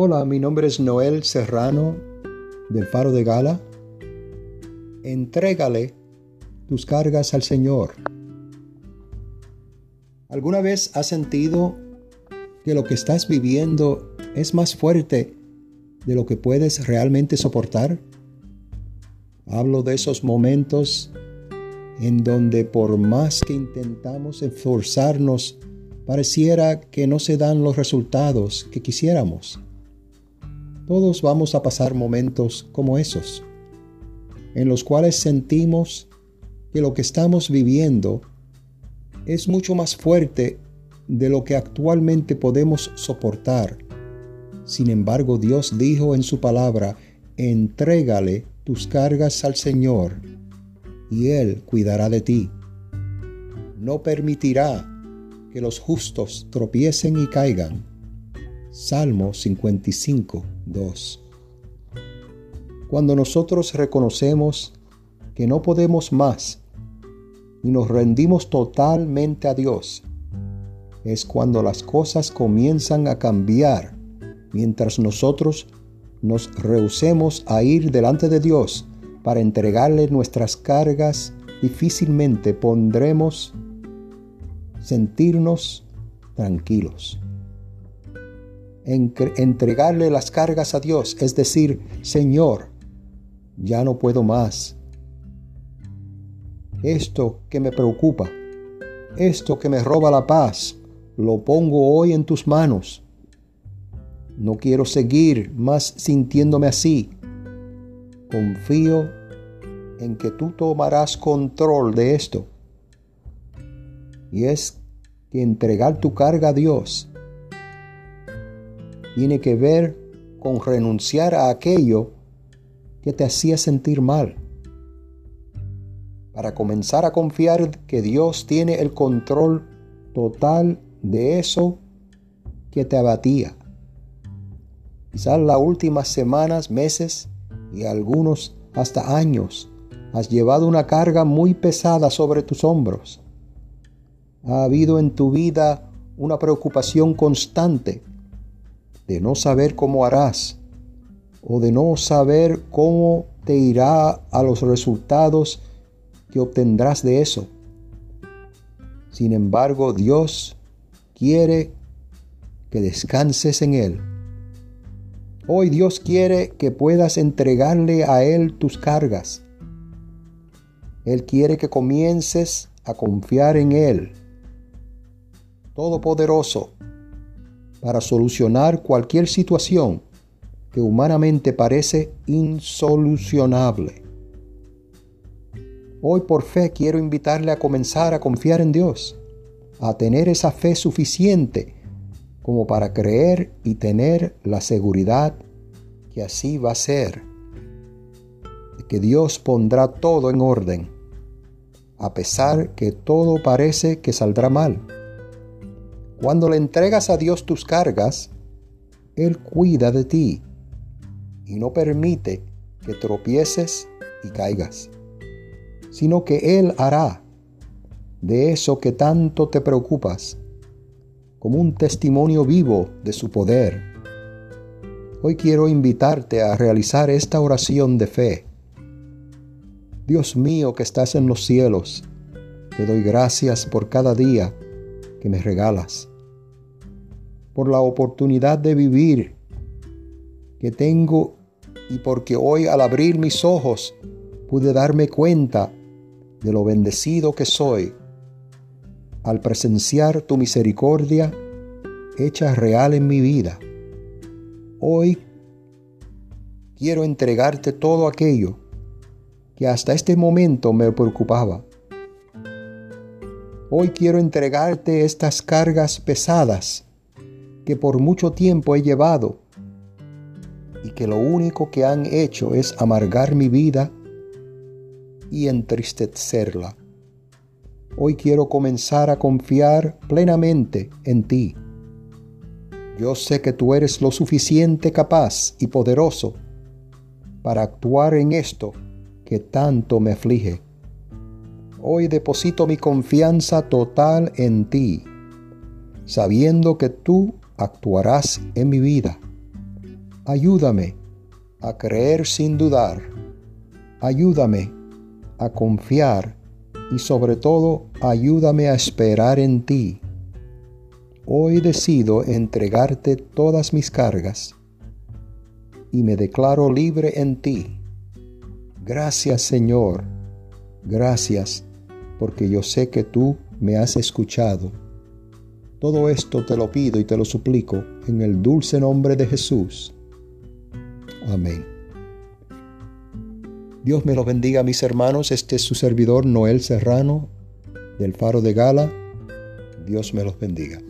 Hola, mi nombre es Noel Serrano del Faro de Gala. Entrégale tus cargas al Señor. ¿Alguna vez has sentido que lo que estás viviendo es más fuerte de lo que puedes realmente soportar? Hablo de esos momentos en donde por más que intentamos esforzarnos, pareciera que no se dan los resultados que quisiéramos. Todos vamos a pasar momentos como esos, en los cuales sentimos que lo que estamos viviendo es mucho más fuerte de lo que actualmente podemos soportar. Sin embargo, Dios dijo en su palabra, entrégale tus cargas al Señor, y Él cuidará de ti. No permitirá que los justos tropiecen y caigan Salmo 55, 2. Cuando nosotros reconocemos que no podemos más y nos rendimos totalmente a Dios, es cuando las cosas comienzan a cambiar mientras nosotros nos rehusemos a ir delante de Dios para entregarle nuestras cargas, difícilmente pondremos sentirnos tranquilos entregarle las cargas a Dios, es decir, Señor, ya no puedo más. Esto que me preocupa, esto que me roba la paz, lo pongo hoy en tus manos. No quiero seguir más sintiéndome así. Confío en que tú tomarás control de esto. Y es que entregar tu carga a Dios tiene que ver con renunciar a aquello que te hacía sentir mal. Para comenzar a confiar que Dios tiene el control total de eso que te abatía. Quizás las últimas semanas, meses y algunos hasta años has llevado una carga muy pesada sobre tus hombros. Ha habido en tu vida una preocupación constante de no saber cómo harás o de no saber cómo te irá a los resultados que obtendrás de eso. Sin embargo, Dios quiere que descanses en Él. Hoy Dios quiere que puedas entregarle a Él tus cargas. Él quiere que comiences a confiar en Él. Todopoderoso, para solucionar cualquier situación que humanamente parece insolucionable. Hoy por fe quiero invitarle a comenzar a confiar en Dios, a tener esa fe suficiente como para creer y tener la seguridad que así va a ser, que Dios pondrá todo en orden, a pesar que todo parece que saldrá mal. Cuando le entregas a Dios tus cargas, Él cuida de ti y no permite que tropieces y caigas, sino que Él hará de eso que tanto te preocupas como un testimonio vivo de su poder. Hoy quiero invitarte a realizar esta oración de fe. Dios mío que estás en los cielos, te doy gracias por cada día que me regalas, por la oportunidad de vivir que tengo y porque hoy al abrir mis ojos pude darme cuenta de lo bendecido que soy al presenciar tu misericordia hecha real en mi vida. Hoy quiero entregarte todo aquello que hasta este momento me preocupaba Hoy quiero entregarte estas cargas pesadas que por mucho tiempo he llevado y que lo único que han hecho es amargar mi vida y entristecerla. Hoy quiero comenzar a confiar plenamente en ti. Yo sé que tú eres lo suficiente capaz y poderoso para actuar en esto que tanto me aflige. Hoy deposito mi confianza total en ti, sabiendo que tú actuarás en mi vida. Ayúdame a creer sin dudar. Ayúdame a confiar y sobre todo ayúdame a esperar en ti. Hoy decido entregarte todas mis cargas y me declaro libre en ti. Gracias Señor, gracias porque yo sé que tú me has escuchado. Todo esto te lo pido y te lo suplico en el dulce nombre de Jesús. Amén. Dios me los bendiga mis hermanos. Este es su servidor Noel Serrano del Faro de Gala. Dios me los bendiga.